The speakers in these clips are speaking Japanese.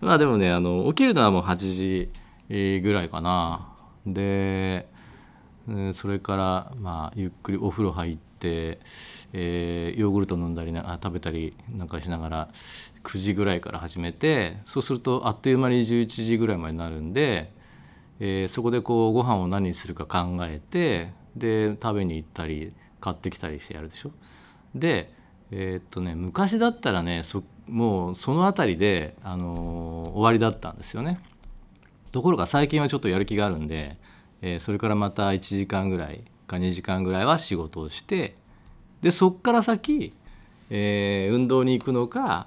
まあでもねあの起きるのはもう8時ぐらいかなでそれからまあゆっくりお風呂入って、えー、ヨーグルト飲んだりな食べたりなんかしながら9時ぐらいから始めてそうするとあっという間に11時ぐらいまでになるんで、えー、そこでこうご飯を何にするか考えてで食べに行ったり買ってきたりしてやるでしょ。でえー、っとね昔だったらねもうその辺りで、あのー、終わりだったんですよね。ところが最近はちょっとやる気があるんで、えー、それからまた1時間ぐらいか2時間ぐらいは仕事をしてでそっから先、えー、運動に行くのか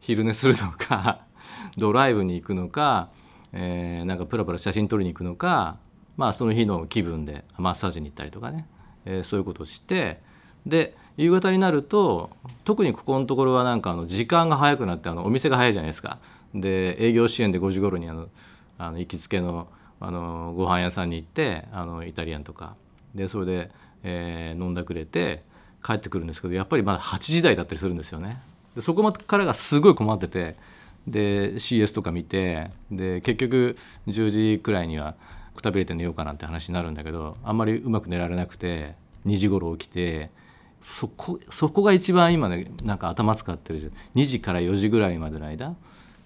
昼寝するのか ドライブに行くのか、えー、なんかプラプラ写真撮りに行くのかまあその日の気分でマッサージに行ったりとかね、え、そういうことをしてで夕方になると特にここのところはなんかあの時間が早くなってあのお店が早いじゃないですか。で営業支援で5時頃にあのあの行きつけのあのご飯屋さんに行ってあのイタリアンとかでそれで、えー、飲んだくれて帰ってくるんですけどやっぱりまだ8時台だったりするんですよね。でそこからがすごい困っててで CS とか見てで結局10時くらいにはくたびれて寝ようかなって話になるんだけどあんまりうまく寝られなくて2時頃起きてそこそこが一番今ねなんか頭使ってるじゃん2時から4時ぐらいまでの間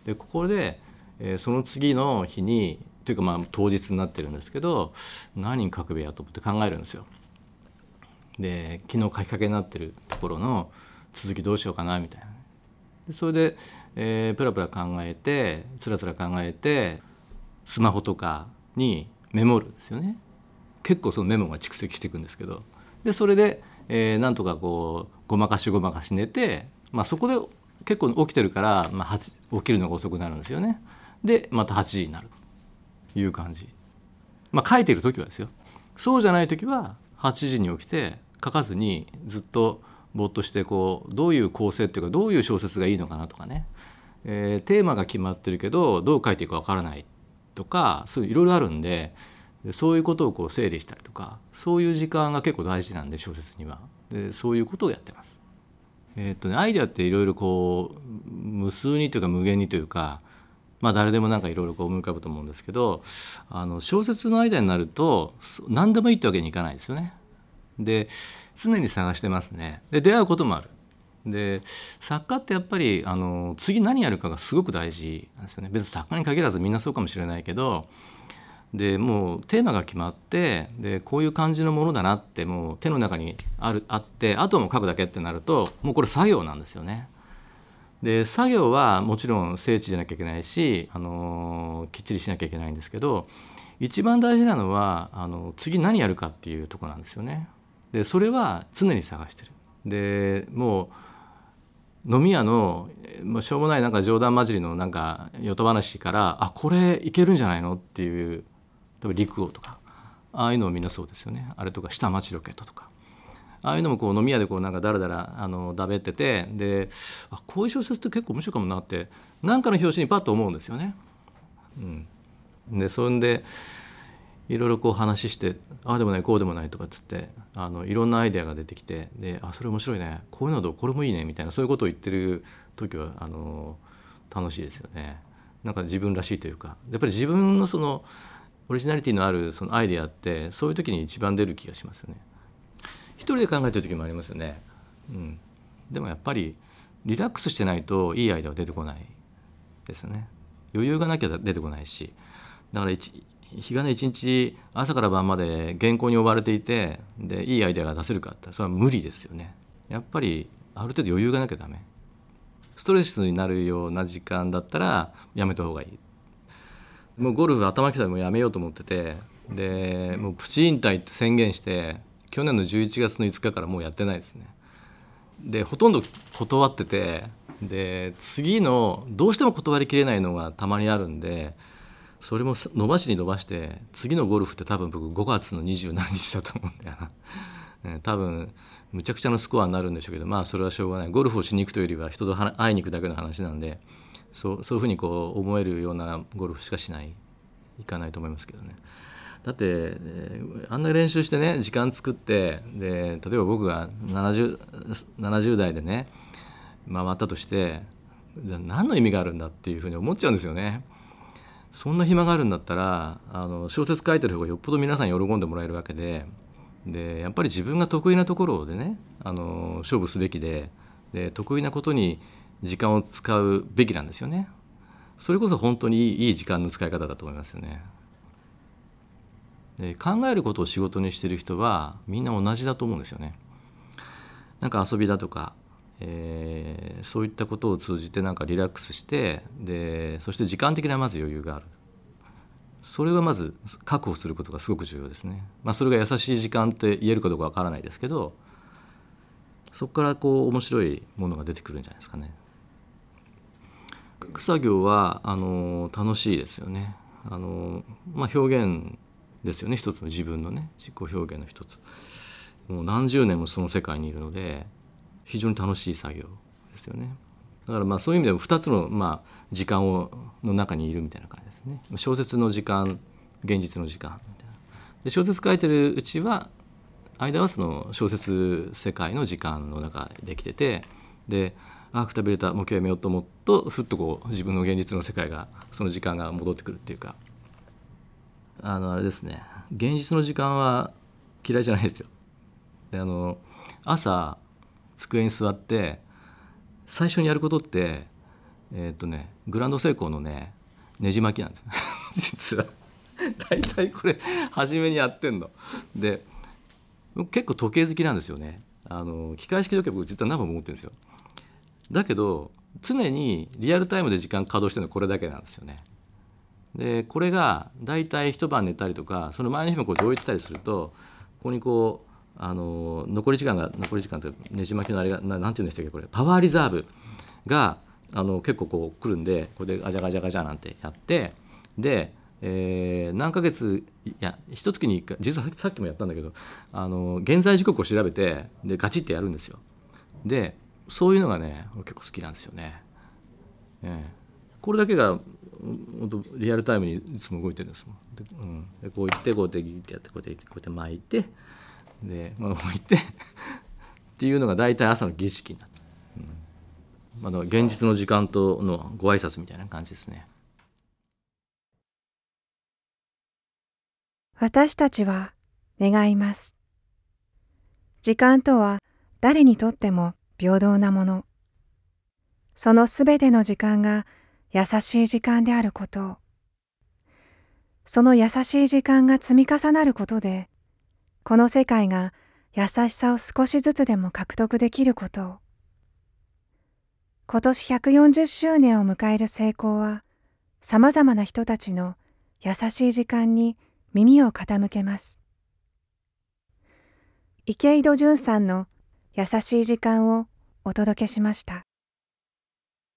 でここでえー、その次の日にというかまあ当日になってるんですけど何書くべやと思って考えるんですよ。で昨日書きかけになってるところの続きどうしようかなみたいな。でそれで、えー、プラプラ考えてつらつら考えてスマホとかにメモるんですよね。結構そのメモが蓄積していくんですけどでそれで、えー、なんとかこうごまかしごまかし寝て、まあ、そこで結構起きてるから、まあ、起きるのが遅くなるんですよね。でまた8時になるという感じ。まあ書いてる時はですよ。そうじゃない時は8時に起きて書かずにずっとぼっとしてこうどういう構成っていうかどういう小説がいいのかなとかね、えー、テーマが決まってるけどどう書いていくかわからないとかそういういろいろあるんででそういうことをこう整理したりとかそういう時間が結構大事なんで小説にはでそういうことをやってます。えー、っとね、アイデアっていろいろこう無数にというか無限にというかまあ、誰でもなんかいろいろ思い浮かぶと思うんですけどあの小説の間になると何でもいいってわけにいかないですよね。で常に探してますね。で出会うこともある。で作家ってやっぱりあの次何やるかがすごく大事なんですよね。別に作家に限らずみんなそうかもしれないけどでもうテーマが決まってでこういう感じのものだなってもう手の中にあるあってあとも書くだけってなるともうこれ作業なんですよね。で作業はもちろん精緻じゃなきゃいけないし、あのきっちりしなきゃいけないんですけど一番大事なのはあの次何やるかっていうとこなんですよね。でそれは常に探してる。でもう飲み屋の、しょうもないなんか冗談交じりのなんかよと話からあこれいけるんじゃないのっていう例えば陸王とかああいうのもみんなそうですよね。あれとか下町ロケットとか。ああいうのもこう飲み屋でこうなんかだらだらあのだべっててであこういう小説って結構面白いかもなって何かの表紙にパッと思うんですよね。うん、でそんでいろいろこう話してああでもないこうでもないとかっつってあのいろんなアイデアが出てきてであそれ面白いね。こういうのどうこれもいいねみたいなそういうことを言ってる時はあの楽しいですよね。なんか自分らしいというか。やっぱり自分のそのオリジナリティのあるそのアイデアってそういう時に一番出る気がしますよね。一人で考えてる時もありますよね。うん、でもやっぱりリラックスしてないといいアイデアは出てこないですよね。余裕がなきゃ出てこないしだから日がね一日朝から晩まで原稿に追われていてでいいアイデアが出せるかってそれは無理ですよね。やっぱりある程度余裕がなきゃダメ。ストレスになるような時間だったらやめた方がいい。もうゴルフ頭きたらもうやめようと思っててでもうプチ引退って宣言して去年の11月の5日からもうやってないですね。でほとんど断っててで次のどうしても断りきれないのがたまにあるんでそれも伸ばしに伸ばして次のゴルフって多分僕5月の27日だと思うんだよな。多分むちゃくちゃなスコアになるんでしょうけどまあそれはしょうがないゴルフをしに行くというよりは人と会いに行くだけの話なんでそうそういうふうにこう思えるようなゴルフしかしないいかないと思いますけどね。だって、えー、あんな練習してね時間作ってで例えば僕が 70, 70代でね回ったとして何の意味があるんだっていうふうに思っちゃうんですよね。そんな暇があるんだったらあの小説書いてる方がよっぽど皆さん喜んでもらえるわけででやっぱり自分が得意なところでねあの勝負すべきでで得意なことに時間を使うべきなんですよね。それこそ本当にいい時間の使い方だと思いますよね。で考えることを仕事にしてる人はみんな同じだと思うんですよね。なんか遊びだとか、えー、そういったことを通じてなんかリラックスしてでそして時間的なまず余裕があるそれはまず確保することがすごく重要ですね。まあ、それが優しい時間って言えるかどうかわからないですけどそこからこう面白いものが出てくるんじゃないですかね。書く作業はあの楽しいですよね。あのまあ、表現ですよね。一つの自分のね自己表現の一つ。もう何十年もその世界にいるので非常に楽しい作業ですよね。だからまあそういう意味でも2つのまあ時間をの中にいるみたいな感じですね。小説の時間現実の時間みたいな。で小説書いてるうちは間はその小説世界の時間の中できててでああくたびれたもう今日やめようと思うとふっとこう自分の現実の世界がその時間が戻ってくるっていうかあのあれですね現実の時間は嫌いじゃないですよ。であの朝机に座って最初にやることってえっ、ー、とねグランド成功のねねじ巻きなんです 実は大体これ初めにやってんの。で結構時計好きなんですよね。あの機械式時計僕実は何本も持ってるんですよ。だけど常にリアルタイムで時間稼働してるのはこれだけなんですよね。でこれが大体一晩寝たりとかその前の日もこうどういったりするとここにこうあの残り時間が残り時間ってねじ巻きのあれがななんて言うんでしたっけこれパワーリザーブがあの結構こう来るんでこれでガチャガチャガチャなんてやってで、えー、何ヶ月いや一月に1回実はさっきもやったんだけどあの現在時刻を調べてでガチってやるんですよ。でそういうのがね結構好きなんですよね。えーこれだけが本当リアルタイムにいつも動いてるんですもんで,、うん、でこういってこうやってギってやってこうやってこうやって巻いてで、まあ、こういってっていうのが大体朝の儀式になって、うん、あの現実の時間とのご挨拶みたいな感じですね。私たちは願います。時間とは誰にとっても平等なもの。そのすべての時間が優しい時間であること。をその優しい時間が積み重なることでこの世界が優しさを少しずつでも獲得できること。を今年140周年を迎える成功はさまざまな人たちの優しい時間に耳を傾けます。池井戸潤さんの優しい時間をお届けしました。